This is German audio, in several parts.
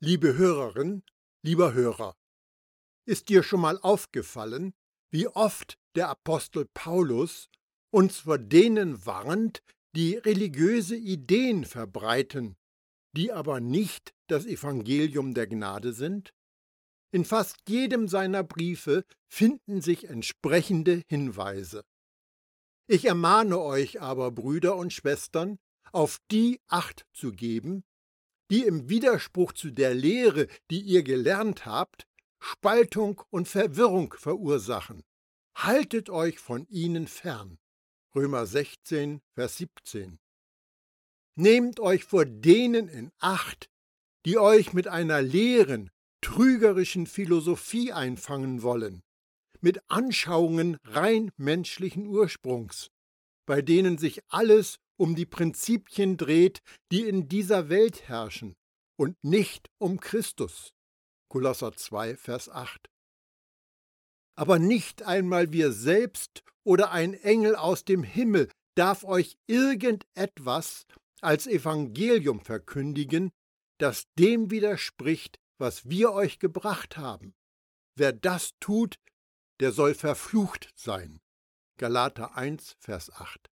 Liebe Hörerin, lieber Hörer, ist dir schon mal aufgefallen, wie oft der Apostel Paulus uns vor denen warnt, die religiöse Ideen verbreiten, die aber nicht das Evangelium der Gnade sind? In fast jedem seiner Briefe finden sich entsprechende Hinweise. Ich ermahne euch aber, Brüder und Schwestern, auf die Acht zu geben, die im Widerspruch zu der Lehre, die ihr gelernt habt, Spaltung und Verwirrung verursachen. Haltet euch von ihnen fern. Römer 16, Vers 17. Nehmt euch vor denen in Acht, die euch mit einer leeren, trügerischen Philosophie einfangen wollen, mit Anschauungen rein menschlichen Ursprungs, bei denen sich alles um die Prinzipien dreht, die in dieser Welt herrschen, und nicht um Christus. Kolosser 2, Vers 8. Aber nicht einmal wir selbst oder ein Engel aus dem Himmel darf euch irgendetwas als Evangelium verkündigen, das dem widerspricht, was wir euch gebracht haben. Wer das tut, der soll verflucht sein. Galater 1, Vers 8.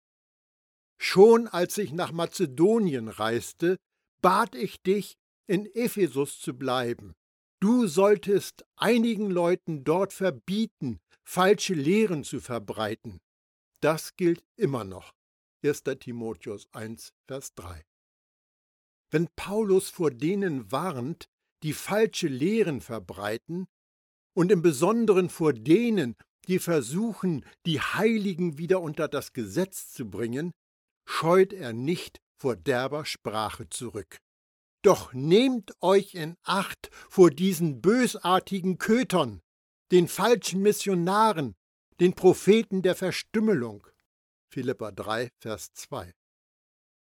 Schon als ich nach Mazedonien reiste, bat ich dich, in Ephesus zu bleiben. Du solltest einigen Leuten dort verbieten, falsche Lehren zu verbreiten. Das gilt immer noch. 1. Timotheus 1, Vers 3. Wenn Paulus vor denen warnt, die falsche Lehren verbreiten, und im Besonderen vor denen, die versuchen, die Heiligen wieder unter das Gesetz zu bringen, scheut er nicht vor derber Sprache zurück. Doch nehmt euch in Acht vor diesen bösartigen Kötern, den falschen Missionaren, den Propheten der Verstümmelung. Philippa 3, Vers 2.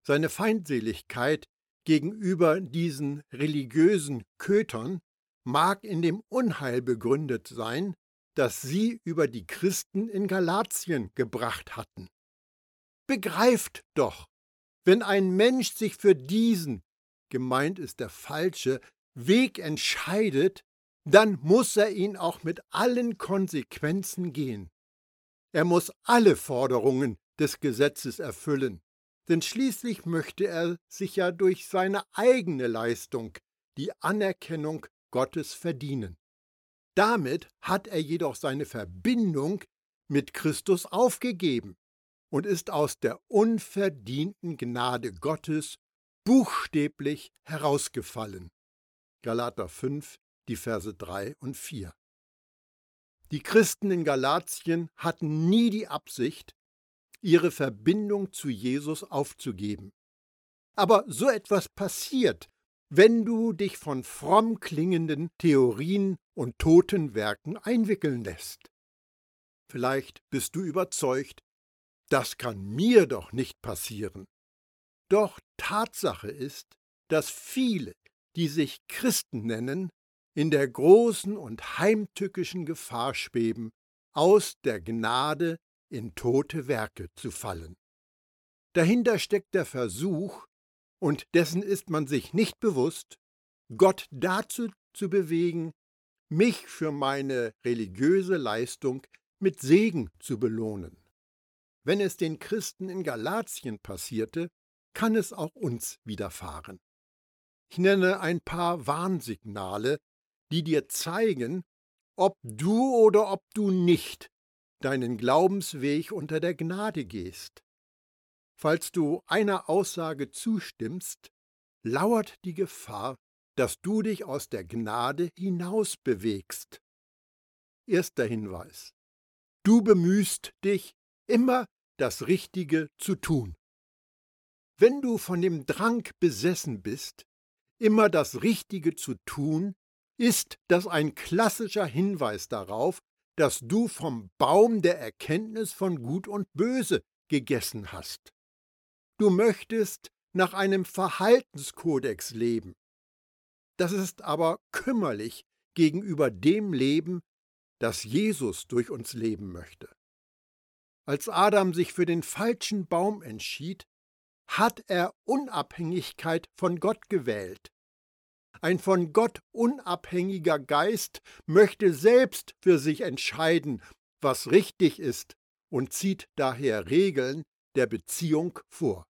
Seine Feindseligkeit gegenüber diesen religiösen Kötern mag in dem Unheil begründet sein, das sie über die Christen in Galatien gebracht hatten. Begreift doch, wenn ein Mensch sich für diesen, gemeint ist der falsche, Weg entscheidet, dann muss er ihn auch mit allen Konsequenzen gehen. Er muss alle Forderungen des Gesetzes erfüllen, denn schließlich möchte er sich ja durch seine eigene Leistung die Anerkennung Gottes verdienen. Damit hat er jedoch seine Verbindung mit Christus aufgegeben und ist aus der unverdienten Gnade Gottes buchstäblich herausgefallen. Galater 5, die Verse 3 und 4. Die Christen in Galatien hatten nie die Absicht, ihre Verbindung zu Jesus aufzugeben. Aber so etwas passiert, wenn du dich von fromm klingenden Theorien und toten Werken einwickeln lässt. Vielleicht bist du überzeugt, das kann mir doch nicht passieren. Doch Tatsache ist, dass viele, die sich Christen nennen, in der großen und heimtückischen Gefahr schweben, aus der Gnade in tote Werke zu fallen. Dahinter steckt der Versuch, und dessen ist man sich nicht bewusst, Gott dazu zu bewegen, mich für meine religiöse Leistung mit Segen zu belohnen. Wenn es den Christen in Galatien passierte, kann es auch uns widerfahren. Ich nenne ein paar Warnsignale, die dir zeigen, ob du oder ob du nicht deinen Glaubensweg unter der Gnade gehst. Falls du einer Aussage zustimmst, lauert die Gefahr, dass du dich aus der Gnade hinaus bewegst. Erster Hinweis. Du bemühst dich, immer das Richtige zu tun. Wenn du von dem Drang besessen bist, immer das Richtige zu tun, ist das ein klassischer Hinweis darauf, dass du vom Baum der Erkenntnis von Gut und Böse gegessen hast. Du möchtest nach einem Verhaltenskodex leben. Das ist aber kümmerlich gegenüber dem Leben, das Jesus durch uns leben möchte. Als Adam sich für den falschen Baum entschied, hat er Unabhängigkeit von Gott gewählt. Ein von Gott unabhängiger Geist möchte selbst für sich entscheiden, was richtig ist und zieht daher Regeln der Beziehung vor.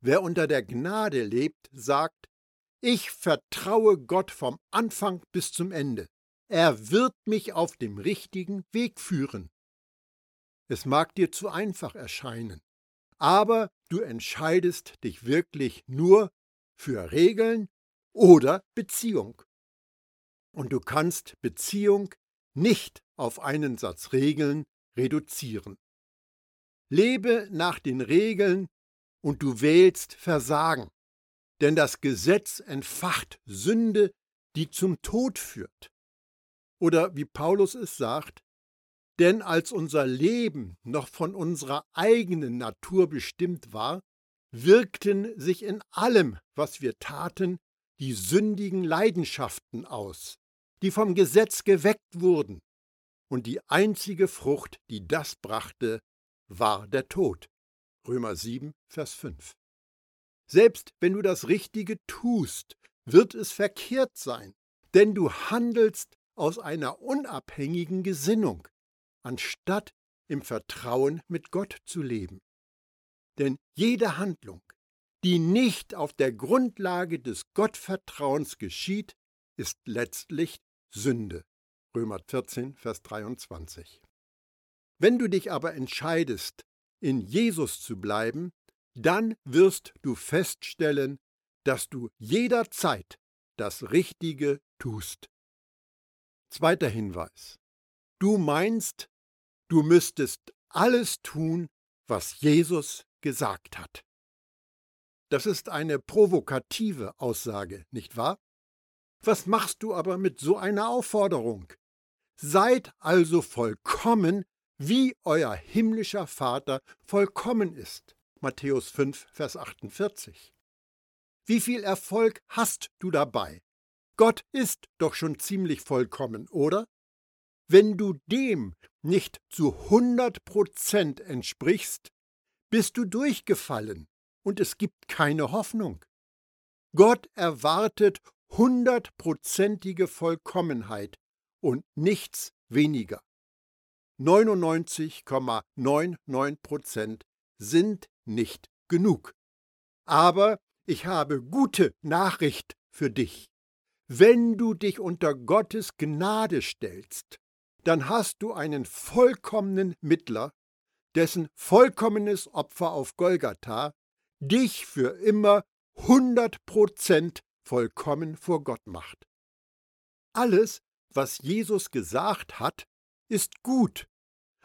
Wer unter der Gnade lebt, sagt, ich vertraue Gott vom Anfang bis zum Ende. Er wird mich auf dem richtigen Weg führen. Es mag dir zu einfach erscheinen, aber du entscheidest dich wirklich nur für Regeln oder Beziehung. Und du kannst Beziehung nicht auf einen Satz Regeln reduzieren. Lebe nach den Regeln und du wählst Versagen, denn das Gesetz entfacht Sünde, die zum Tod führt. Oder wie Paulus es sagt, denn als unser Leben noch von unserer eigenen Natur bestimmt war, wirkten sich in allem, was wir taten, die sündigen Leidenschaften aus, die vom Gesetz geweckt wurden, und die einzige Frucht, die das brachte, war der Tod. Römer 7, Vers 5. Selbst wenn du das Richtige tust, wird es verkehrt sein, denn du handelst aus einer unabhängigen Gesinnung, anstatt im Vertrauen mit Gott zu leben. Denn jede Handlung, die nicht auf der Grundlage des Gottvertrauens geschieht, ist letztlich Sünde. Römer 14, Vers 23. Wenn du dich aber entscheidest, in Jesus zu bleiben, dann wirst du feststellen, dass du jederzeit das Richtige tust. Zweiter Hinweis. Du meinst, du müsstest alles tun, was Jesus gesagt hat. Das ist eine provokative Aussage, nicht wahr? Was machst du aber mit so einer Aufforderung? Seid also vollkommen, wie euer himmlischer Vater vollkommen ist. Matthäus 5, Vers 48. Wie viel Erfolg hast du dabei? Gott ist doch schon ziemlich vollkommen, oder? Wenn du dem nicht zu 100 Prozent entsprichst, bist du durchgefallen und es gibt keine Hoffnung. Gott erwartet hundertprozentige Vollkommenheit und nichts weniger. 99,99 Prozent sind nicht genug. Aber ich habe gute Nachricht für dich. Wenn du dich unter Gottes Gnade stellst, dann hast du einen vollkommenen Mittler, dessen vollkommenes Opfer auf Golgatha dich für immer 100 Prozent vollkommen vor Gott macht. Alles, was Jesus gesagt hat, ist gut,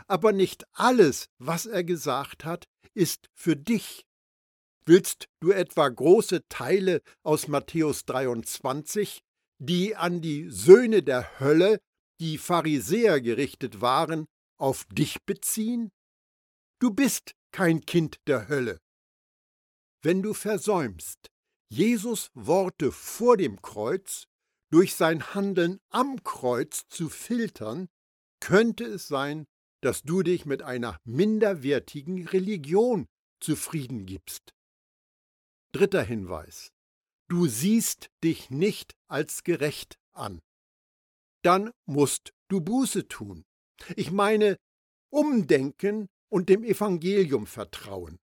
aber nicht alles, was er gesagt hat, ist für dich. Willst du etwa große Teile aus Matthäus 23, die an die Söhne der Hölle, die Pharisäer gerichtet waren, auf dich beziehen? Du bist kein Kind der Hölle. Wenn du versäumst, Jesus Worte vor dem Kreuz durch sein Handeln am Kreuz zu filtern, könnte es sein, dass du dich mit einer minderwertigen Religion zufrieden gibst. Dritter Hinweis. Du siehst dich nicht als gerecht an. Dann musst du Buße tun. Ich meine, umdenken und dem Evangelium vertrauen.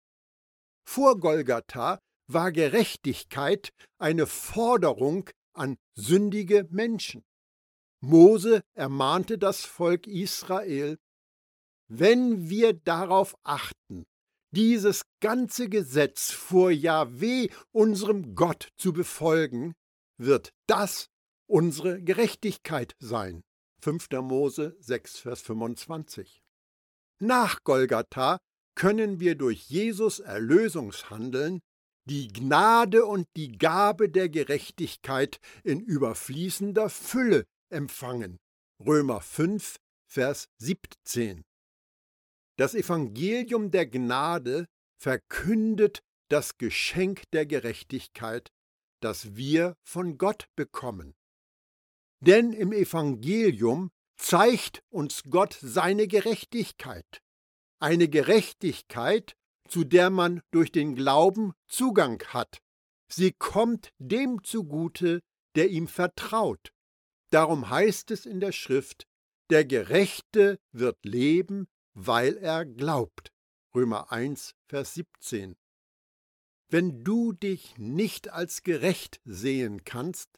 Vor Golgatha war Gerechtigkeit eine Forderung an sündige Menschen. Mose ermahnte das Volk Israel, wenn wir darauf achten, dieses ganze Gesetz vor Jahweh, unserem Gott, zu befolgen, wird das unsere Gerechtigkeit sein. 5. Mose 6, Vers 25. Nach Golgatha können wir durch Jesus Erlösungshandeln die Gnade und die Gabe der Gerechtigkeit in überfließender Fülle empfangen. Römer 5, Vers 17. Das Evangelium der Gnade verkündet das Geschenk der Gerechtigkeit, das wir von Gott bekommen. Denn im Evangelium zeigt uns Gott seine Gerechtigkeit, eine Gerechtigkeit, zu der man durch den Glauben Zugang hat. Sie kommt dem zugute, der ihm vertraut. Darum heißt es in der Schrift, der Gerechte wird leben, weil er glaubt. Römer 1, Vers 17. Wenn du dich nicht als gerecht sehen kannst,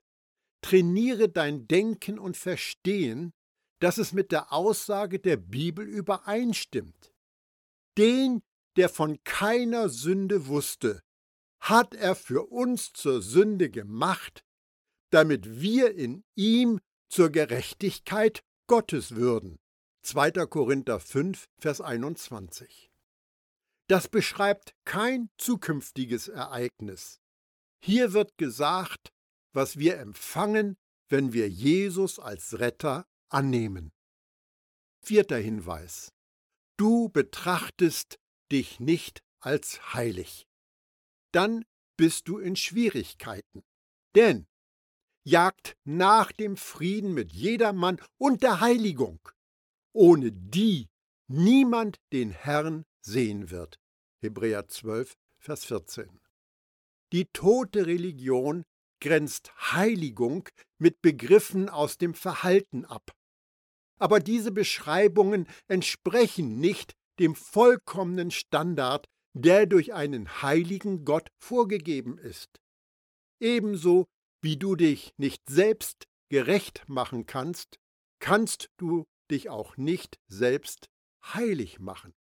trainiere dein Denken und Verstehen, dass es mit der Aussage der Bibel übereinstimmt. Den, der von keiner Sünde wusste, hat er für uns zur Sünde gemacht, damit wir in ihm zur Gerechtigkeit Gottes würden. 2. Korinther 5, Vers 21. Das beschreibt kein zukünftiges Ereignis. Hier wird gesagt, was wir empfangen, wenn wir Jesus als Retter annehmen. Vierter Hinweis. Du betrachtest dich nicht als heilig. Dann bist du in Schwierigkeiten. Denn jagt nach dem Frieden mit jedermann und der Heiligung, ohne die niemand den Herrn sehen wird. Hebräer 12, Vers 14. Die tote Religion grenzt Heiligung mit Begriffen aus dem Verhalten ab. Aber diese Beschreibungen entsprechen nicht dem vollkommenen Standard, der durch einen heiligen Gott vorgegeben ist. Ebenso wie du dich nicht selbst gerecht machen kannst, kannst du dich auch nicht selbst heilig machen.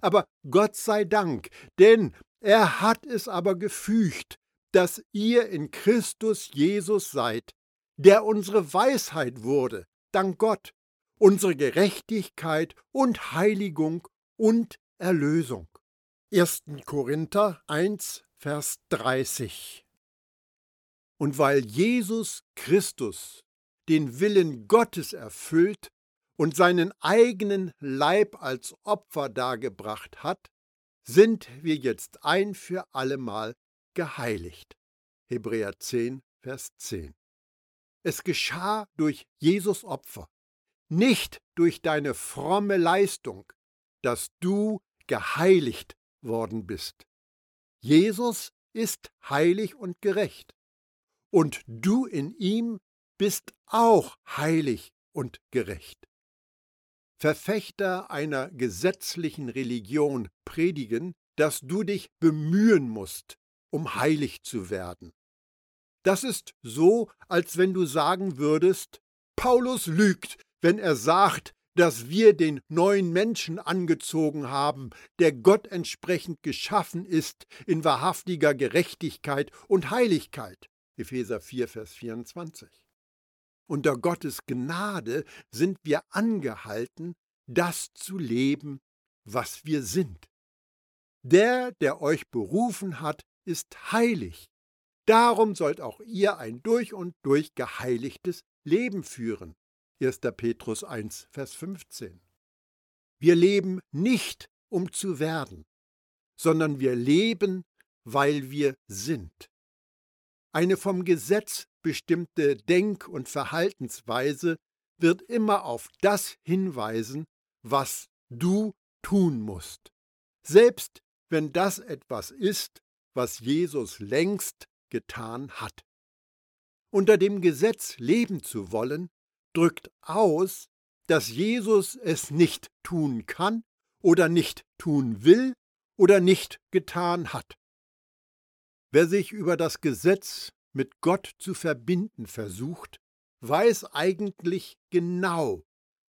Aber Gott sei Dank, denn er hat es aber gefügt, dass ihr in Christus Jesus seid, der unsere Weisheit wurde, dank Gott, unsere Gerechtigkeit und Heiligung und Erlösung. 1. Korinther 1, Vers 30 Und weil Jesus Christus den Willen Gottes erfüllt und seinen eigenen Leib als Opfer dargebracht hat, sind wir jetzt ein für allemal geheiligt. Hebräer 10, Vers 10. Es geschah durch Jesus Opfer, nicht durch deine fromme Leistung, dass du geheiligt worden bist. Jesus ist heilig und gerecht, und du in ihm bist auch heilig und gerecht. Verfechter einer gesetzlichen Religion predigen, dass du dich bemühen musst, um heilig zu werden. Das ist so, als wenn du sagen würdest, Paulus lügt, wenn er sagt, dass wir den neuen Menschen angezogen haben, der Gott entsprechend geschaffen ist in wahrhaftiger Gerechtigkeit und Heiligkeit. Epheser 4, Vers 24. Unter Gottes Gnade sind wir angehalten, das zu leben, was wir sind. Der, der euch berufen hat, ist heilig. Darum sollt auch ihr ein durch und durch geheiligtes Leben führen. 1. Petrus 1, Vers 15. Wir leben nicht, um zu werden, sondern wir leben, weil wir sind. Eine vom Gesetz bestimmte Denk- und Verhaltensweise wird immer auf das hinweisen, was du tun musst, selbst wenn das etwas ist, was Jesus längst getan hat. Unter dem Gesetz leben zu wollen, drückt aus, dass Jesus es nicht tun kann oder nicht tun will oder nicht getan hat. Wer sich über das Gesetz mit Gott zu verbinden versucht, weiß eigentlich genau,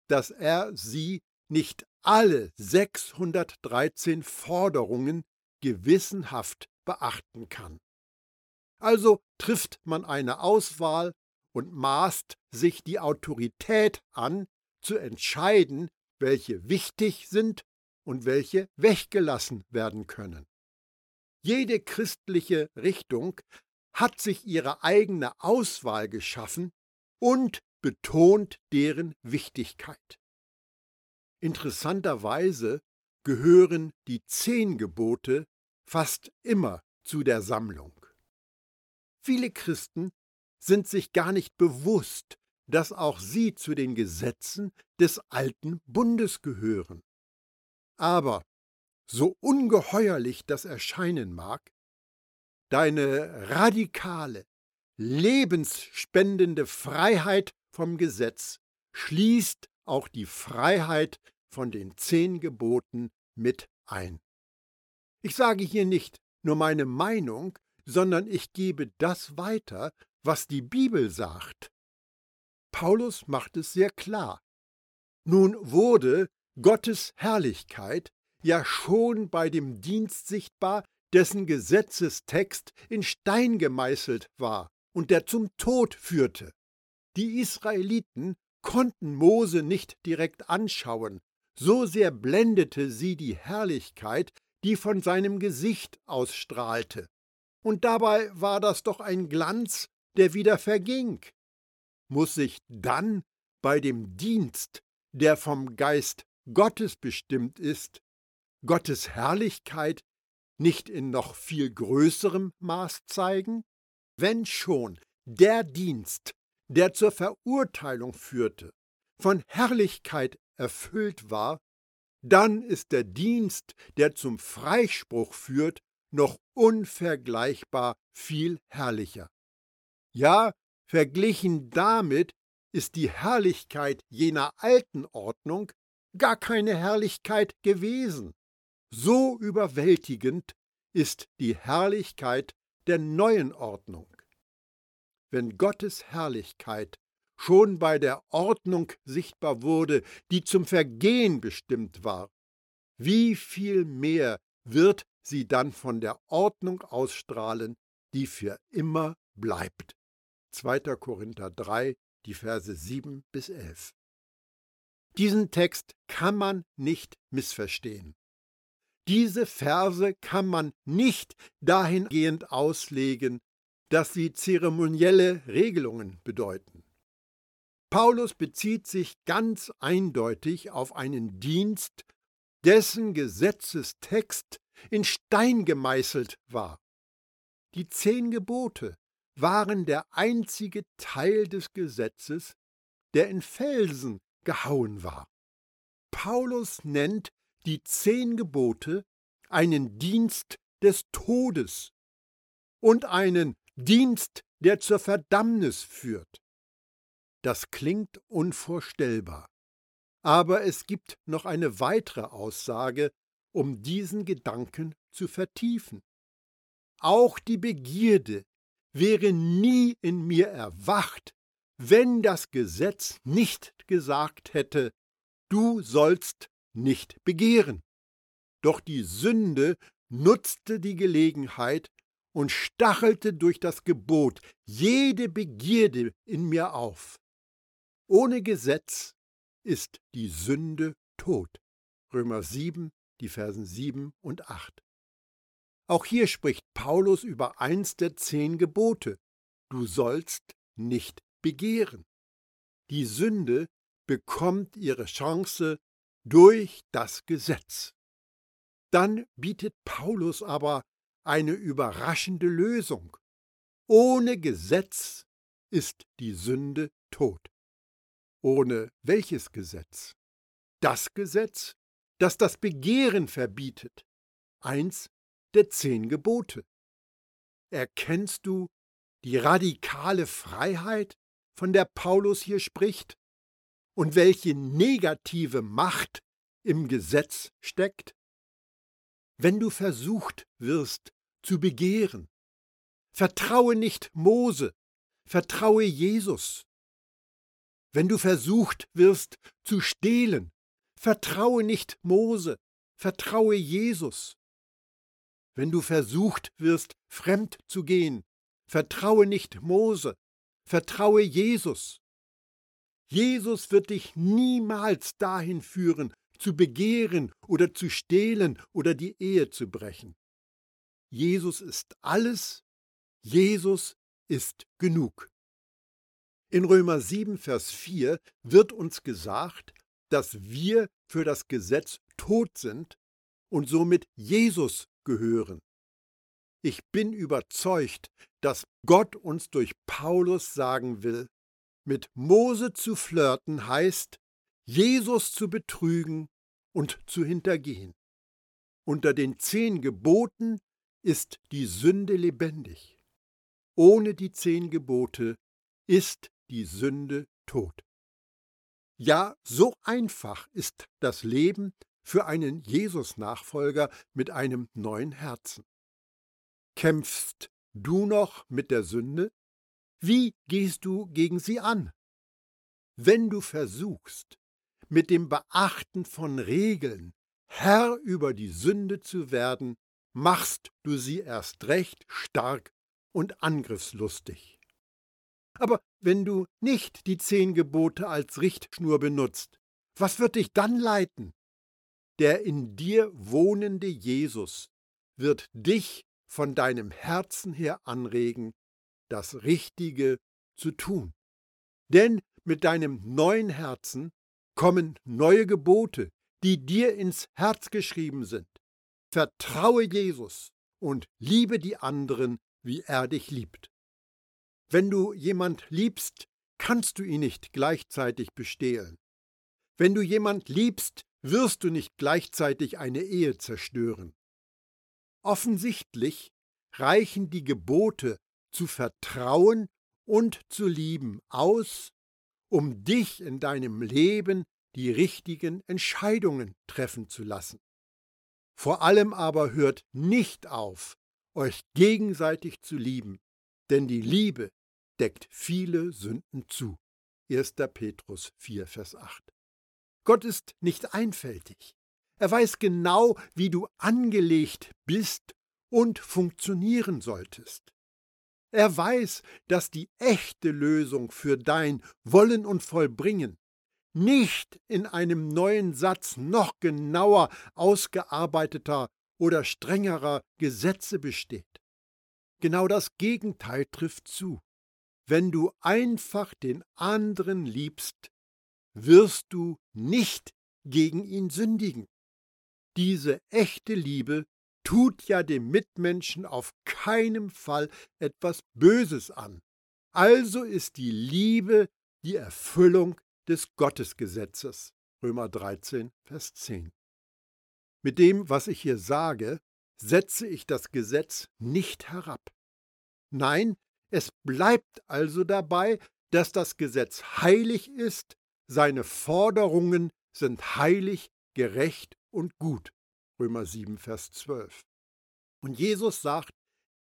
dass er sie nicht alle 613 Forderungen gewissenhaft beachten kann. Also trifft man eine Auswahl und maßt sich die Autorität an, zu entscheiden, welche wichtig sind und welche weggelassen werden können. Jede christliche Richtung hat sich ihre eigene Auswahl geschaffen und betont deren Wichtigkeit. Interessanterweise gehören die zehn Gebote fast immer zu der Sammlung. Viele Christen sind sich gar nicht bewusst, dass auch sie zu den Gesetzen des alten Bundes gehören. Aber, so ungeheuerlich das erscheinen mag, deine radikale, lebensspendende Freiheit vom Gesetz schließt auch die Freiheit von den zehn Geboten mit ein. Ich sage hier nicht nur meine Meinung, sondern ich gebe das weiter, was die Bibel sagt. Paulus macht es sehr klar. Nun wurde Gottes Herrlichkeit ja schon bei dem Dienst sichtbar, dessen Gesetzestext in Stein gemeißelt war und der zum Tod führte. Die Israeliten konnten Mose nicht direkt anschauen, so sehr blendete sie die Herrlichkeit, die von seinem Gesicht ausstrahlte. Und dabei war das doch ein Glanz, der wieder verging. Muss sich dann bei dem Dienst, der vom Geist Gottes bestimmt ist, Gottes Herrlichkeit nicht in noch viel größerem Maß zeigen? Wenn schon der Dienst, der zur Verurteilung führte, von Herrlichkeit erfüllt war, dann ist der Dienst, der zum Freispruch führt, noch unvergleichbar viel herrlicher. Ja, verglichen damit ist die Herrlichkeit jener alten Ordnung gar keine Herrlichkeit gewesen. So überwältigend ist die Herrlichkeit der neuen Ordnung. Wenn Gottes Herrlichkeit schon bei der Ordnung sichtbar wurde, die zum Vergehen bestimmt war, wie viel mehr wird sie dann von der Ordnung ausstrahlen, die für immer bleibt. 2. Korinther 3, die Verse 7 bis 11. Diesen Text kann man nicht missverstehen. Diese Verse kann man nicht dahingehend auslegen, dass sie zeremonielle Regelungen bedeuten. Paulus bezieht sich ganz eindeutig auf einen Dienst, dessen Gesetzestext in Stein gemeißelt war. Die zehn Gebote waren der einzige Teil des Gesetzes, der in Felsen gehauen war. Paulus nennt die zehn Gebote einen Dienst des Todes und einen Dienst, der zur Verdammnis führt. Das klingt unvorstellbar. Aber es gibt noch eine weitere Aussage, um diesen Gedanken zu vertiefen. Auch die Begierde wäre nie in mir erwacht, wenn das Gesetz nicht gesagt hätte, du sollst nicht begehren. Doch die Sünde nutzte die Gelegenheit und stachelte durch das Gebot jede Begierde in mir auf. Ohne Gesetz ist die Sünde tot. Römer 7, die Versen 7 und 8. Auch hier spricht Paulus über eins der zehn Gebote. Du sollst nicht begehren. Die Sünde bekommt ihre Chance durch das Gesetz. Dann bietet Paulus aber eine überraschende Lösung. Ohne Gesetz ist die Sünde tot. Ohne welches Gesetz? Das Gesetz, das das Begehren verbietet. Eins der zehn Gebote. Erkennst du die radikale Freiheit, von der Paulus hier spricht? Und welche negative Macht im Gesetz steckt? Wenn du versucht wirst zu begehren, vertraue nicht Mose, vertraue Jesus. Wenn du versucht wirst zu stehlen, vertraue nicht Mose, vertraue Jesus. Wenn du versucht wirst, fremd zu gehen, vertraue nicht Mose, vertraue Jesus. Jesus wird dich niemals dahin führen, zu begehren oder zu stehlen oder die Ehe zu brechen. Jesus ist alles, Jesus ist genug. In Römer 7, Vers 4 wird uns gesagt, dass wir für das Gesetz tot sind und somit Jesus gehören. Ich bin überzeugt, dass Gott uns durch Paulus sagen will, mit Mose zu flirten heißt, Jesus zu betrügen und zu hintergehen. Unter den zehn Geboten ist die Sünde lebendig. ohne die zehn Gebote ist die Sünde tot. Ja, so einfach ist das Leben für einen Jesus-Nachfolger mit einem neuen Herzen. Kämpfst du noch mit der Sünde? Wie gehst du gegen sie an? Wenn du versuchst, mit dem Beachten von Regeln Herr über die Sünde zu werden, machst du sie erst recht stark und angriffslustig. Aber wenn du nicht die zehn Gebote als Richtschnur benutzt, was wird dich dann leiten? Der in dir wohnende Jesus wird dich von deinem Herzen her anregen, das Richtige zu tun. Denn mit deinem neuen Herzen kommen neue Gebote, die dir ins Herz geschrieben sind. Vertraue Jesus und liebe die anderen, wie er dich liebt. Wenn du jemand liebst, kannst du ihn nicht gleichzeitig bestehlen. Wenn du jemand liebst, wirst du nicht gleichzeitig eine Ehe zerstören. Offensichtlich reichen die Gebote zu vertrauen und zu lieben aus, um dich in deinem Leben die richtigen Entscheidungen treffen zu lassen. Vor allem aber hört nicht auf, euch gegenseitig zu lieben, denn die Liebe deckt viele Sünden zu. 1. Petrus 4, Vers 8. Gott ist nicht einfältig. Er weiß genau, wie du angelegt bist und funktionieren solltest. Er weiß, dass die echte Lösung für dein Wollen und Vollbringen nicht in einem neuen Satz noch genauer ausgearbeiteter oder strengerer Gesetze besteht. Genau das Gegenteil trifft zu. Wenn du einfach den anderen liebst, wirst du nicht gegen ihn sündigen. Diese echte Liebe tut ja dem Mitmenschen auf keinen Fall etwas Böses an. Also ist die Liebe die Erfüllung des Gottesgesetzes. Römer 13, Vers 10. Mit dem, was ich hier sage, setze ich das Gesetz nicht herab. Nein, es bleibt also dabei, dass das Gesetz heilig ist, seine Forderungen sind heilig, gerecht und gut. Römer 7, Vers 12. Und Jesus sagt,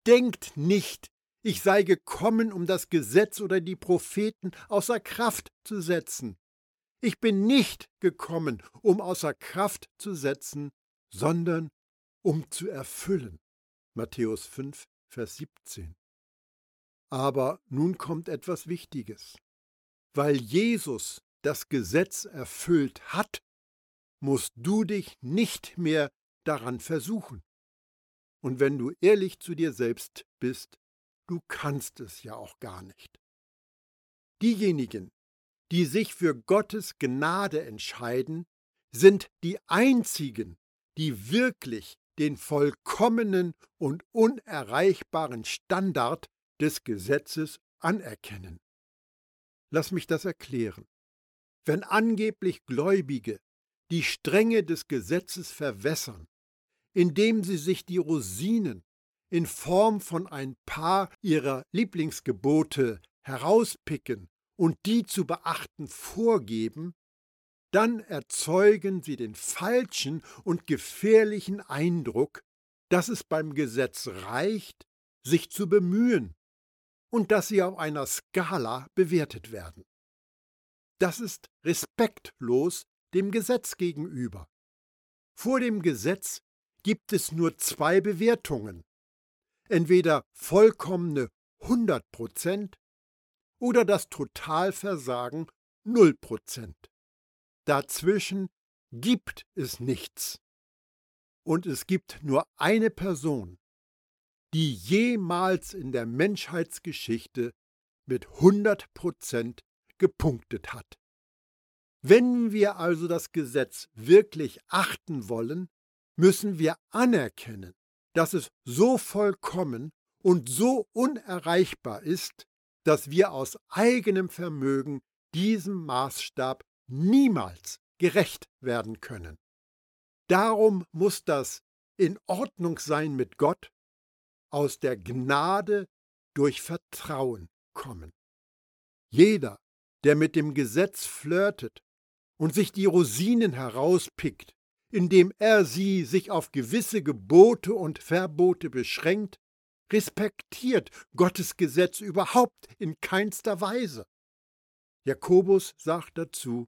denkt nicht, ich sei gekommen, um das Gesetz oder die Propheten außer Kraft zu setzen. Ich bin nicht gekommen, um außer Kraft zu setzen, sondern um zu erfüllen. Matthäus 5, Vers 17. Aber nun kommt etwas Wichtiges. Weil Jesus das Gesetz erfüllt hat, musst du dich nicht mehr daran versuchen. Und wenn du ehrlich zu dir selbst bist, du kannst es ja auch gar nicht. Diejenigen, die sich für Gottes Gnade entscheiden, sind die einzigen, die wirklich den vollkommenen und unerreichbaren Standard des Gesetzes anerkennen. Lass mich das erklären. Wenn angeblich Gläubige die Strenge des Gesetzes verwässern, indem sie sich die Rosinen in Form von ein paar ihrer Lieblingsgebote herauspicken und die zu beachten vorgeben, dann erzeugen sie den falschen und gefährlichen Eindruck, dass es beim Gesetz reicht, sich zu bemühen und dass sie auf einer Skala bewertet werden. Das ist respektlos dem Gesetz gegenüber. Vor dem Gesetz gibt es nur zwei Bewertungen. Entweder vollkommene 100 Prozent oder das Totalversagen 0 Prozent. Dazwischen gibt es nichts. Und es gibt nur eine Person, die jemals in der Menschheitsgeschichte mit 100 Prozent gepunktet hat. Wenn wir also das Gesetz wirklich achten wollen, müssen wir anerkennen, dass es so vollkommen und so unerreichbar ist, dass wir aus eigenem Vermögen diesem Maßstab niemals gerecht werden können. Darum muss das in Ordnung sein mit Gott aus der Gnade durch Vertrauen kommen. Jeder, der mit dem Gesetz flirtet und sich die Rosinen herauspickt, indem er sie sich auf gewisse Gebote und Verbote beschränkt, respektiert Gottes Gesetz überhaupt in keinster Weise. Jakobus sagt dazu,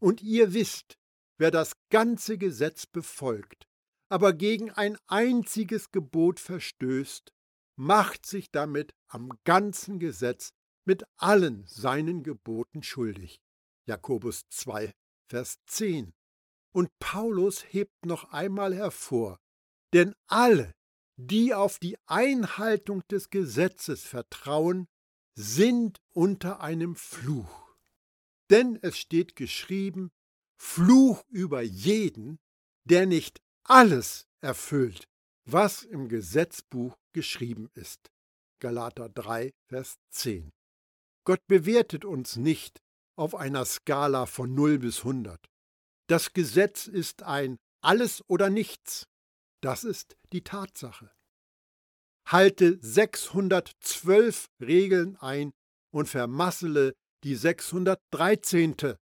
und ihr wisst, wer das ganze Gesetz befolgt, aber gegen ein einziges Gebot verstößt, macht sich damit am ganzen Gesetz mit allen seinen Geboten schuldig. Jakobus 2, Vers 10. Und Paulus hebt noch einmal hervor, denn alle, die auf die Einhaltung des Gesetzes vertrauen, sind unter einem Fluch. Denn es steht geschrieben, Fluch über jeden, der nicht alles erfüllt, was im Gesetzbuch geschrieben ist. Galater 3, Vers 10. Gott bewertet uns nicht auf einer Skala von 0 bis 100. Das Gesetz ist ein Alles oder nichts. Das ist die Tatsache. Halte 612 Regeln ein und vermassele die 613.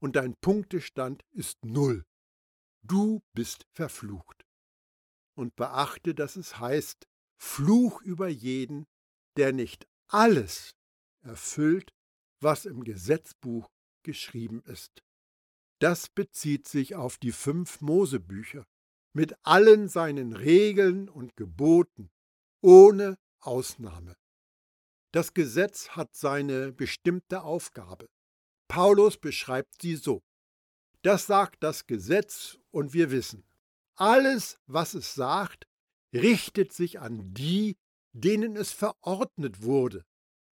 Und dein Punktestand ist null. Du bist verflucht. Und beachte, dass es heißt, Fluch über jeden, der nicht alles erfüllt, was im Gesetzbuch geschrieben ist. Das bezieht sich auf die fünf Mosebücher mit allen seinen Regeln und Geboten, ohne Ausnahme. Das Gesetz hat seine bestimmte Aufgabe. Paulus beschreibt sie so. Das sagt das Gesetz und wir wissen, alles, was es sagt, richtet sich an die, denen es verordnet wurde.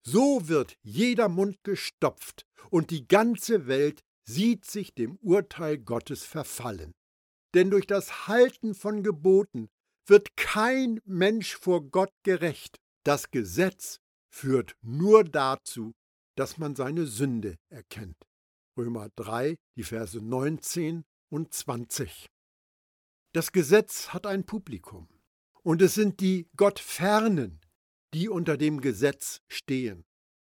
So wird jeder Mund gestopft und die ganze Welt sieht sich dem Urteil Gottes verfallen. Denn durch das Halten von Geboten wird kein Mensch vor Gott gerecht. Das Gesetz führt nur dazu, dass man seine Sünde erkennt. Römer 3, die Verse 19 und 20. Das Gesetz hat ein Publikum, und es sind die Gottfernen, die unter dem Gesetz stehen.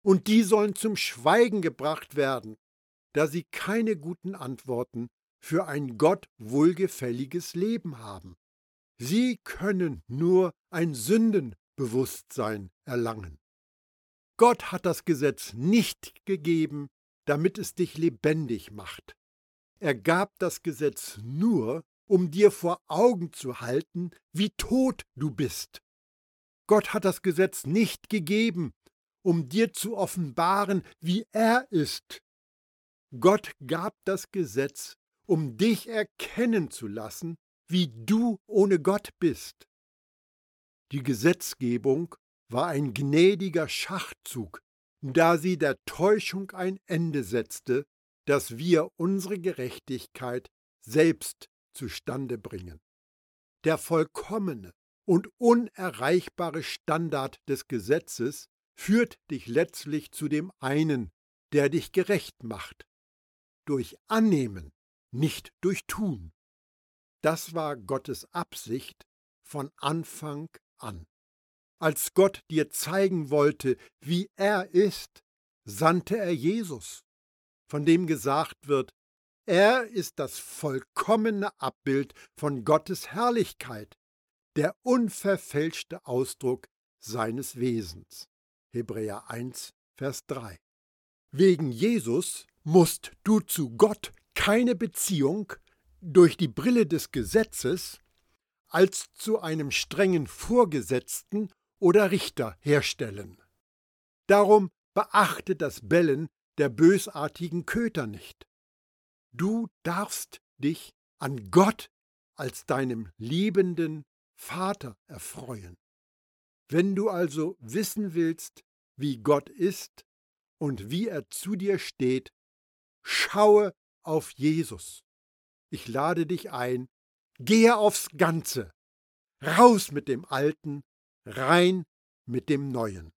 Und die sollen zum Schweigen gebracht werden, da sie keine guten Antworten für ein Gott wohlgefälliges Leben haben. Sie können nur ein Sündenbewusstsein erlangen. Gott hat das Gesetz nicht gegeben, damit es dich lebendig macht. Er gab das Gesetz nur, um dir vor Augen zu halten, wie tot du bist. Gott hat das Gesetz nicht gegeben, um dir zu offenbaren, wie er ist. Gott gab das Gesetz, um dich erkennen zu lassen, wie du ohne Gott bist. Die Gesetzgebung war ein gnädiger Schachzug, da sie der Täuschung ein Ende setzte, dass wir unsere Gerechtigkeit selbst zustande bringen. Der vollkommene und unerreichbare Standard des Gesetzes führt dich letztlich zu dem einen, der dich gerecht macht. Durch Annehmen, nicht durch Tun. Das war Gottes Absicht von Anfang an. Als Gott dir zeigen wollte, wie er ist, sandte er Jesus, von dem gesagt wird, er ist das vollkommene Abbild von Gottes Herrlichkeit, der unverfälschte Ausdruck seines Wesens. Hebräer 1, Vers 3. Wegen Jesus musst du zu Gott keine Beziehung durch die Brille des Gesetzes als zu einem strengen Vorgesetzten oder Richter herstellen. Darum beachte das Bellen der bösartigen Köter nicht. Du darfst dich an Gott als deinem liebenden Vater erfreuen. Wenn du also wissen willst, wie Gott ist und wie er zu dir steht, schaue auf Jesus. Ich lade dich ein, gehe aufs Ganze, raus mit dem Alten, rein mit dem Neuen.